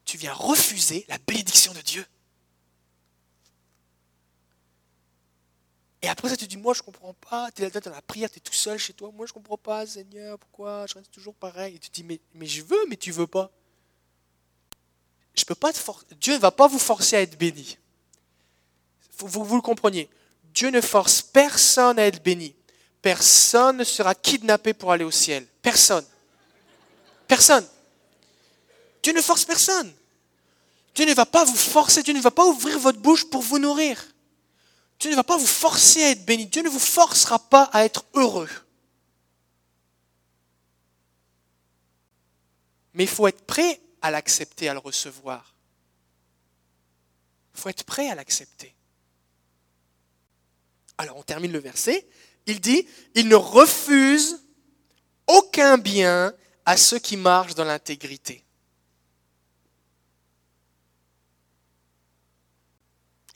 tu viens refuser la bénédiction de Dieu. Et après ça, tu dis, moi je ne comprends pas, tu es dans la prière, tu es tout seul chez toi, moi je ne comprends pas, Seigneur, pourquoi je reste toujours pareil Et tu dis, mais, mais je veux, mais tu veux pas. Je peux pas Dieu ne va pas vous forcer à être béni. Vous, le compreniez. Dieu ne force personne à être béni. Personne ne sera kidnappé pour aller au ciel. Personne. Personne. Dieu ne force personne. Dieu ne va pas vous forcer, Dieu ne va pas ouvrir votre bouche pour vous nourrir. Dieu ne va pas vous forcer à être béni. Dieu ne vous forcera pas à être heureux. Mais il faut être prêt à l'accepter, à le recevoir. Il faut être prêt à l'accepter. Alors on termine le verset. Il dit, il ne refuse aucun bien à ceux qui marchent dans l'intégrité.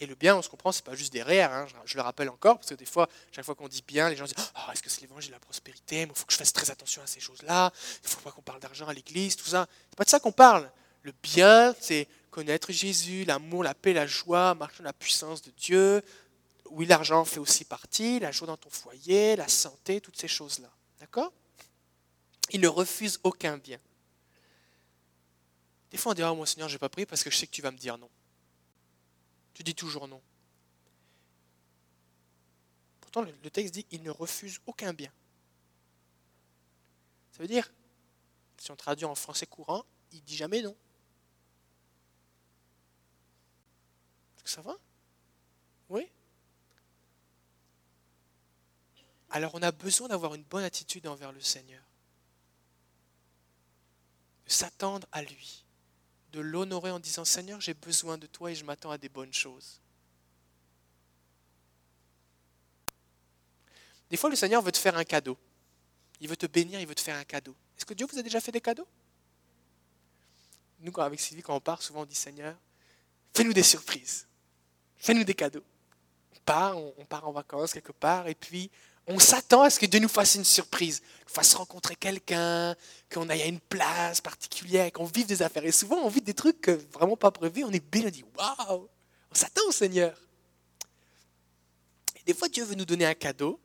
Et le bien, on se comprend, c'est pas juste des hein, je, le rappelle encore, parce que des fois, chaque fois qu'on dit bien, les gens disent oh, Est-ce que c'est l'évangile de la prospérité? Il faut que je fasse très attention à ces choses-là. Il ne faut pas qu'on parle d'argent à l'église, tout ça. C'est pas de ça qu'on parle. Le bien, c'est connaître Jésus, l'amour, la paix, la joie, marcher dans la puissance de Dieu. Oui, l'argent fait aussi partie, la joie dans ton foyer, la santé, toutes ces choses-là. D'accord? Il ne refuse aucun bien. Des fois, on dit oh, Moi, Seigneur, je n'ai pas prié parce que je sais que tu vas me dire non. Tu dis toujours non. Pourtant, le texte dit il ne refuse aucun bien. Ça veut dire, si on traduit en français courant, il dit jamais non. Est-ce que ça va? Oui? Alors on a besoin d'avoir une bonne attitude envers le Seigneur. De s'attendre à lui de l'honorer en disant Seigneur, j'ai besoin de toi et je m'attends à des bonnes choses. Des fois, le Seigneur veut te faire un cadeau. Il veut te bénir, il veut te faire un cadeau. Est-ce que Dieu vous a déjà fait des cadeaux? Nous, avec Sylvie, quand on part, souvent on dit Seigneur, fais-nous des surprises. Fais-nous des cadeaux. On part, on part en vacances quelque part, et puis on s'attend à ce que Dieu nous fasse une surprise, nous fasse rencontrer quelqu'un, qu'on aille à une place particulière, qu'on vive des affaires. Et souvent, on vit des trucs vraiment pas prévus, on est bien, on dit Waouh On s'attend au Seigneur. Et des fois, Dieu veut nous donner un cadeau,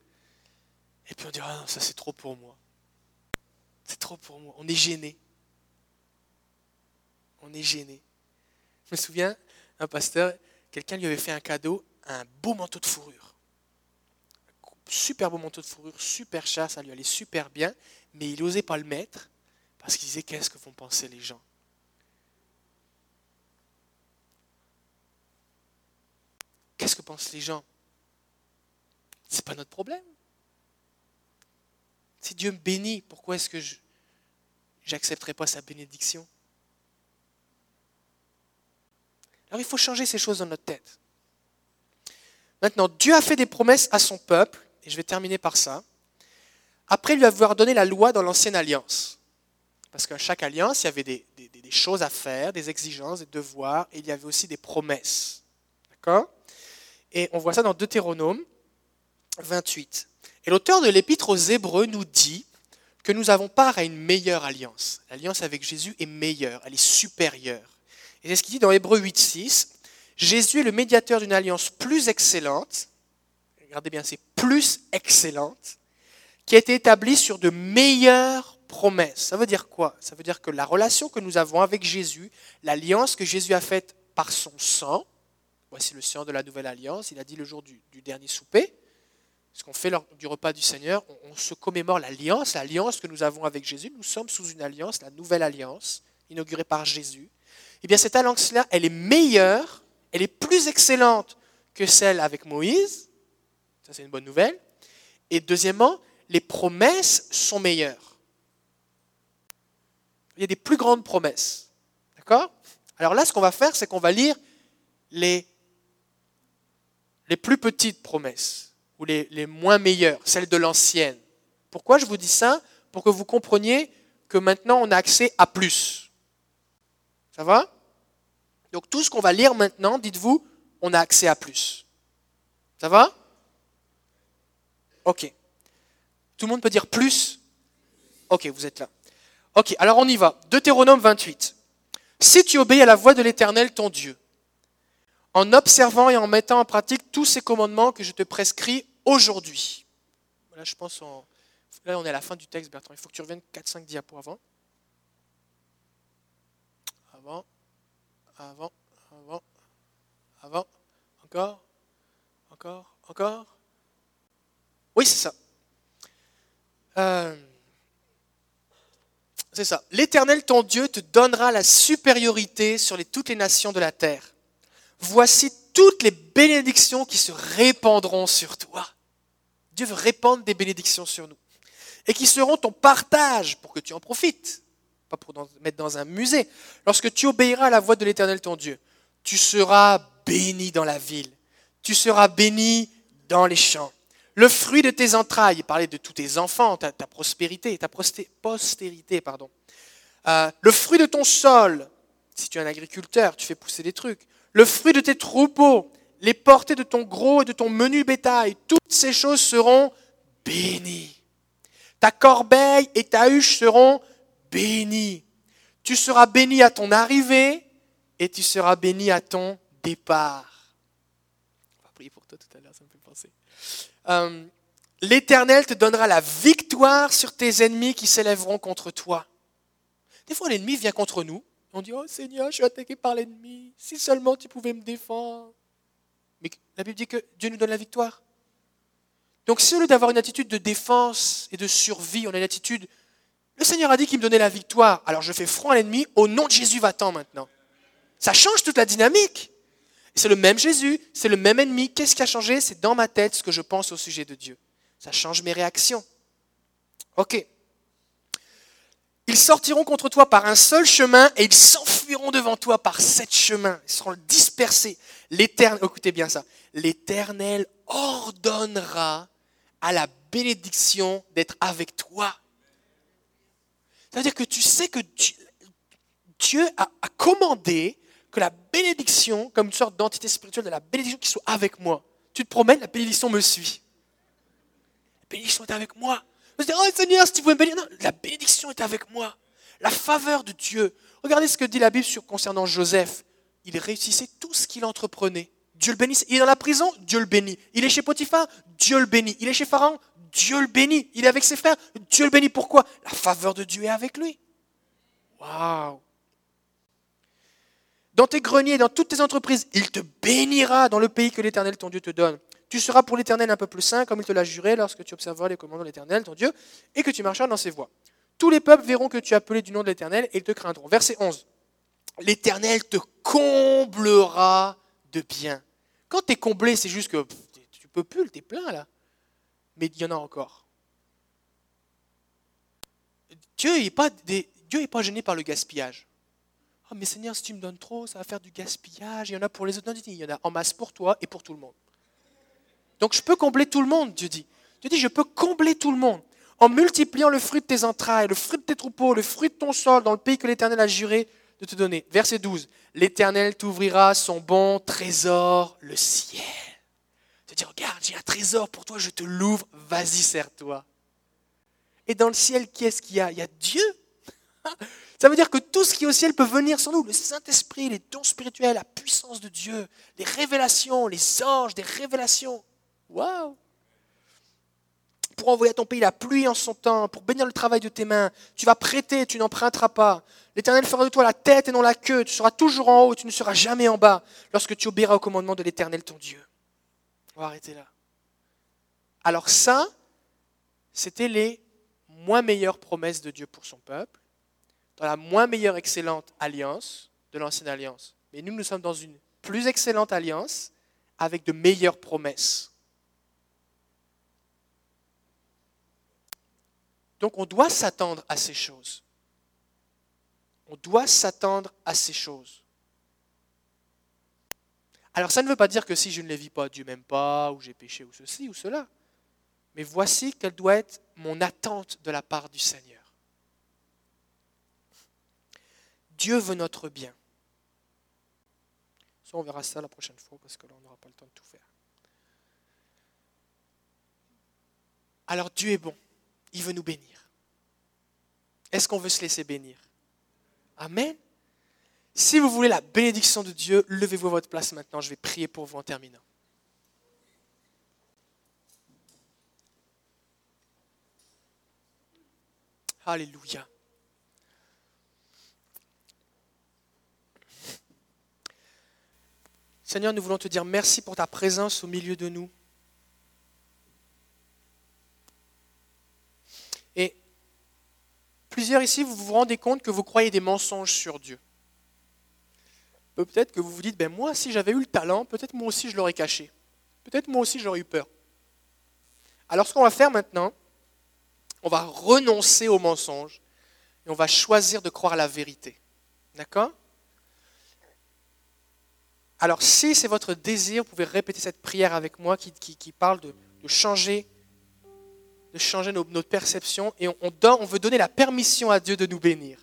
et puis on dit Ah non, ça c'est trop pour moi. C'est trop pour moi. On est gêné. On est gêné. Je me souviens, un pasteur, quelqu'un lui avait fait un cadeau, un beau manteau de fourrure super beau manteau de fourrure, super cher, ça lui allait super bien, mais il n'osait pas le mettre parce qu'il disait qu'est-ce que vont penser les gens? Qu'est-ce que pensent les gens? C'est pas notre problème. Si Dieu me bénit, pourquoi est-ce que je n'accepterai pas sa bénédiction? Alors il faut changer ces choses dans notre tête. Maintenant, Dieu a fait des promesses à son peuple et je vais terminer par ça, après lui avoir donné la loi dans l'ancienne alliance. Parce qu'à chaque alliance, il y avait des, choses à faire, des exigences, des devoirs, et il y avait aussi des promesses. D'accord? Et on voit ça dans Deutéronome 28. Et l'auteur de l'épître aux Hébreux nous dit que nous avons part à une meilleure alliance. L'alliance avec Jésus est meilleure, elle est supérieure. Et c'est ce qu'il dit dans Hébreux 8.6. Jésus est le médiateur d'une alliance plus excellente, regardez bien, c'est plus excellente, qui a été établie sur de meilleures promesses. Ça veut dire quoi? Ça veut dire que la relation que nous avons avec Jésus, l'alliance que Jésus a faite par son sang, voici le sang de la nouvelle alliance, il a dit le jour du, dernier souper, ce qu'on fait lors du repas du Seigneur, on, on se commémore l'alliance, l'alliance que nous avons avec Jésus. Nous sommes sous une alliance, la nouvelle alliance, inaugurée par Jésus. eh bien cette alliance-là, elle est meilleure, elle est plus excellente que celle avec Moïse. Ça, c'est une bonne nouvelle. Et deuxièmement, les promesses sont meilleures. Il y a des plus grandes promesses. D'accord? Alors là, ce qu'on va faire, c'est qu'on va lire les, plus petites promesses, ou les, les moins meilleures, celles de l'ancienne. Pourquoi je vous dis ça? Pour que vous compreniez que maintenant on a accès à plus. Ça va? Donc tout ce qu'on va lire maintenant, dites-vous, on a accès à plus. Ça va? Ok. Tout le monde peut dire plus? Ok, vous êtes là. Ok, alors on y va. Deutéronome 28. Si tu obéis à la voix de l'Éternel, ton Dieu, en observant et en mettant en pratique tous ces commandements que je te prescris aujourd'hui. Là, je pense Là, on est à la fin du texte, Bertrand. Il faut que tu reviennes 4-5 diapos avant. Avant, avant, avant, avant, encore, encore, encore. Oui, c'est ça. Euh, c'est ça. L'Éternel, ton Dieu, te donnera la supériorité sur toutes les nations de la terre. Voici toutes les bénédictions qui se répandront sur toi. Dieu veut répandre des bénédictions sur nous. Et qui seront ton partage pour que tu en profites. Pas pour mettre dans un musée. Lorsque tu obéiras à la voix de l'Éternel, ton Dieu, tu seras béni dans la ville. Tu seras béni dans les champs. Le fruit de tes entrailles, il parlait de tous tes enfants, ta, prospérité, ta postérité, pardon. Euh, le fruit de ton sol, si tu es un agriculteur, tu fais pousser des trucs. Le fruit de tes troupeaux, les portées de ton gros et de ton menu bétail, toutes ces choses seront bénies. Ta corbeille et ta huche seront bénies. Tu seras béni à ton arrivée et tu seras béni à ton départ. On va prier pour toi tout à l'heure, ça me fait penser. Euh, L'Éternel te donnera la victoire sur tes ennemis qui s'élèveront contre toi. Des fois, l'ennemi vient contre nous. On dit, oh Seigneur, je suis attaqué par l'ennemi. Si seulement tu pouvais me défendre. Mais la Bible dit que Dieu nous donne la victoire. Donc, si au lieu d'avoir une attitude de défense et de survie, on a une attitude, le Seigneur a dit qu'il me donnait la victoire, alors je fais front à l'ennemi, au nom de Jésus, va-t'en maintenant. Ça change toute la dynamique. C'est le même Jésus, c'est le même ennemi. Qu'est-ce qui a changé? C'est dans ma tête ce que je pense au sujet de Dieu. Ça change mes réactions. Ok. Ils sortiront contre toi par un seul chemin et ils s'enfuiront devant toi par sept chemins. Ils seront dispersés. L'Éternel, écoutez bien ça, l'Éternel ordonnera à la bénédiction d'être avec toi. C'est-à-dire que tu sais que Dieu a, commandé que la bénédiction, comme une sorte d'entité spirituelle de la bénédiction qui soit avec moi. Tu te promènes, la bénédiction me suit. La bénédiction est avec moi. Vous dire, oh Seigneur, si tu pouvais me bénir. La bénédiction est avec moi. La faveur de Dieu. Regardez ce que dit la Bible concernant Joseph. Il réussissait tout ce qu'il entreprenait. Dieu le bénissait. Il est dans la prison, Dieu le bénit. Il est chez Potiphar, Dieu le bénit. Il est chez Pharaon, Dieu le bénit. Il est avec ses frères, Dieu le bénit. Pourquoi? La faveur de Dieu est avec lui. Waouh dans tes greniers, dans toutes tes entreprises, il te bénira dans le pays que l'Éternel, ton Dieu, te donne. Tu seras pour l'Éternel un peuple saint, comme il te l'a juré lorsque tu observeras les commandements de l'Éternel, ton Dieu, et que tu marcheras dans ses voies. Tous les peuples verront que tu es appelé du nom de l'Éternel et ils te craindront. Verset 11. L'Éternel te comblera de bien. Quand tu es comblé, c'est juste que tu peux plus, tu es plein là. Mais il y en a encore. Dieu n'est pas gêné par le gaspillage. Oh, mais Seigneur, si tu me donnes trop, ça va faire du gaspillage. Il y en a pour les autres. Non, il y en a en masse pour toi et pour tout le monde. Donc je peux combler tout le monde, Dieu dit. Dieu dit, je peux combler tout le monde en multipliant le fruit de tes entrailles, le fruit de tes troupeaux, le fruit de ton sol dans le pays que l'Éternel a juré de te donner. Verset 12. L'Éternel t'ouvrira son bon trésor, le ciel. Tu dis, regarde, j'ai un trésor pour toi, je te l'ouvre, vas-y, sers-toi. Et dans le ciel, qui est-ce qu'il y a? Il y a Dieu. Ça veut dire que tout ce qui est au ciel peut venir sur nous. Le Saint-Esprit, les dons spirituels, la puissance de Dieu, les révélations, les anges, des révélations. Waouh Pour envoyer à ton pays la pluie en son temps, pour bénir le travail de tes mains. Tu vas prêter, tu n'emprunteras pas. L'Éternel fera de toi la tête et non la queue. Tu seras toujours en haut, tu ne seras jamais en bas lorsque tu obéiras au commandement de l'Éternel ton Dieu. On va arrêter là. Alors ça, c'était les moins meilleures promesses de Dieu pour son peuple dans la moins meilleure excellente alliance de l'ancienne alliance. Mais nous, nous sommes dans une plus excellente alliance avec de meilleures promesses. Donc on doit s'attendre à ces choses. On doit s'attendre à ces choses. Alors ça ne veut pas dire que si je ne les vis pas, Dieu m'aime pas, ou j'ai péché, ou ceci, ou cela. Mais voici quelle doit être mon attente de la part du Seigneur. Dieu veut notre bien. Ça, on verra ça la prochaine fois, parce que là, on n'aura pas le temps de tout faire. Alors Dieu est bon. Il veut nous bénir. Est-ce qu'on veut se laisser bénir? Amen. Si vous voulez la bénédiction de Dieu, levez-vous à votre place maintenant. Je vais prier pour vous en terminant. Alléluia. Seigneur, nous voulons te dire merci pour ta présence au milieu de nous. Et plusieurs ici, vous vous rendez compte que vous croyez des mensonges sur Dieu. Peut-être que vous vous dites, ben moi, si j'avais eu le talent, peut-être moi aussi je l'aurais caché. Peut-être moi aussi j'aurais eu peur. Alors ce qu'on va faire maintenant, on va renoncer aux mensonges et on va choisir de croire la vérité. D'accord? Alors si c'est votre désir, vous pouvez répéter cette prière avec moi qui, parle de, changer, de changer notre perception et on, on veut donner la permission à Dieu de nous bénir.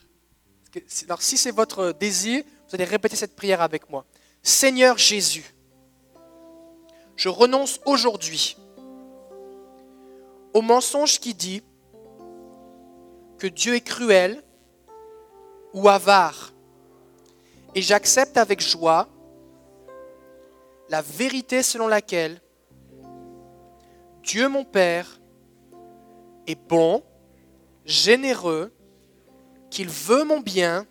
Alors si c'est votre désir, vous allez répéter cette prière avec moi. Seigneur Jésus, je renonce aujourd'hui au mensonge qui dit que Dieu est cruel ou avare. Et j'accepte avec joie la vérité selon laquelle Dieu mon Père est bon, généreux, qu'il veut mon bien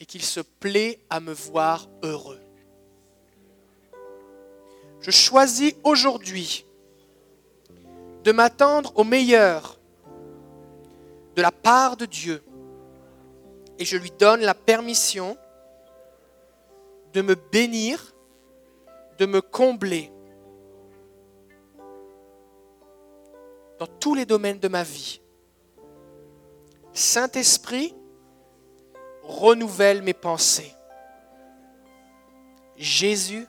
et qu'il se plaît à me voir heureux. Je choisis aujourd'hui de m'attendre au meilleur de la part de Dieu et je lui donne la permission de me bénir, de me combler dans tous les domaines de ma vie. Saint-Esprit, renouvelle mes pensées. Jésus,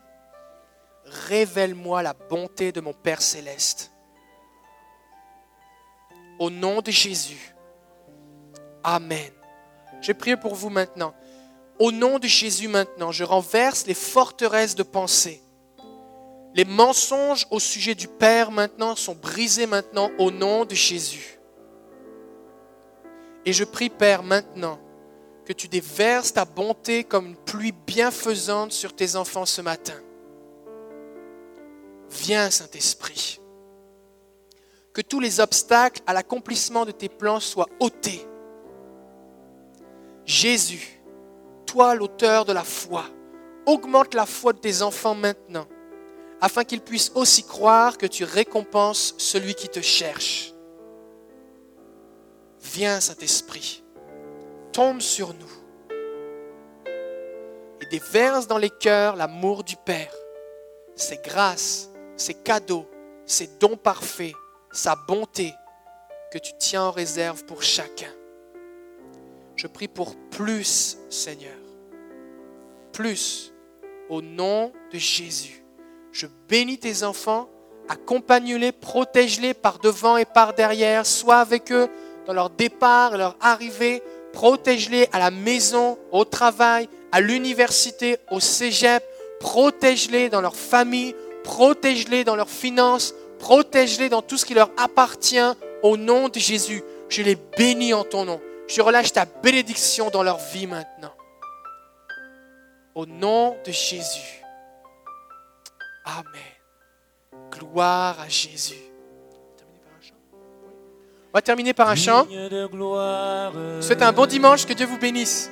révèle-moi la bonté de mon Père céleste. Au nom de Jésus. Amen. Je prie pour vous maintenant. Au nom de Jésus maintenant, je renverse les forteresses de pensée. Les mensonges au sujet du Père maintenant sont brisés maintenant au nom de Jésus. Et je prie, Père, maintenant, que tu déverses ta bonté comme une pluie bienfaisante sur tes enfants ce matin. Viens, Saint-Esprit. Que tous les obstacles à l'accomplissement de tes plans soient ôtés. Jésus, toi l'auteur de la foi, augmente la foi de tes enfants maintenant, afin qu'ils puissent aussi croire que tu récompenses celui qui te cherche. Viens, Saint-Esprit tombe sur nous et déverse dans les cœurs l'amour du Père, ses grâces, ses cadeaux, ses dons parfaits, sa bonté que tu tiens en réserve pour chacun. Je prie pour plus, Seigneur. Plus, au nom de Jésus. Je bénis tes enfants, accompagne-les, protège-les par devant et par derrière, sois avec eux dans leur départ leur arrivée, Protège-les à la maison, au travail, à l'université, au cégep. Protège-les dans leur famille. Protège-les dans leurs finances. Protège-les dans tout ce qui leur appartient au nom de Jésus. Je les bénis en ton nom. Je relâche ta bénédiction dans leur vie maintenant. Au nom de Jésus. Amen. Gloire à Jésus. On va terminer par un chant. C'est un bon dimanche, que Dieu vous bénisse.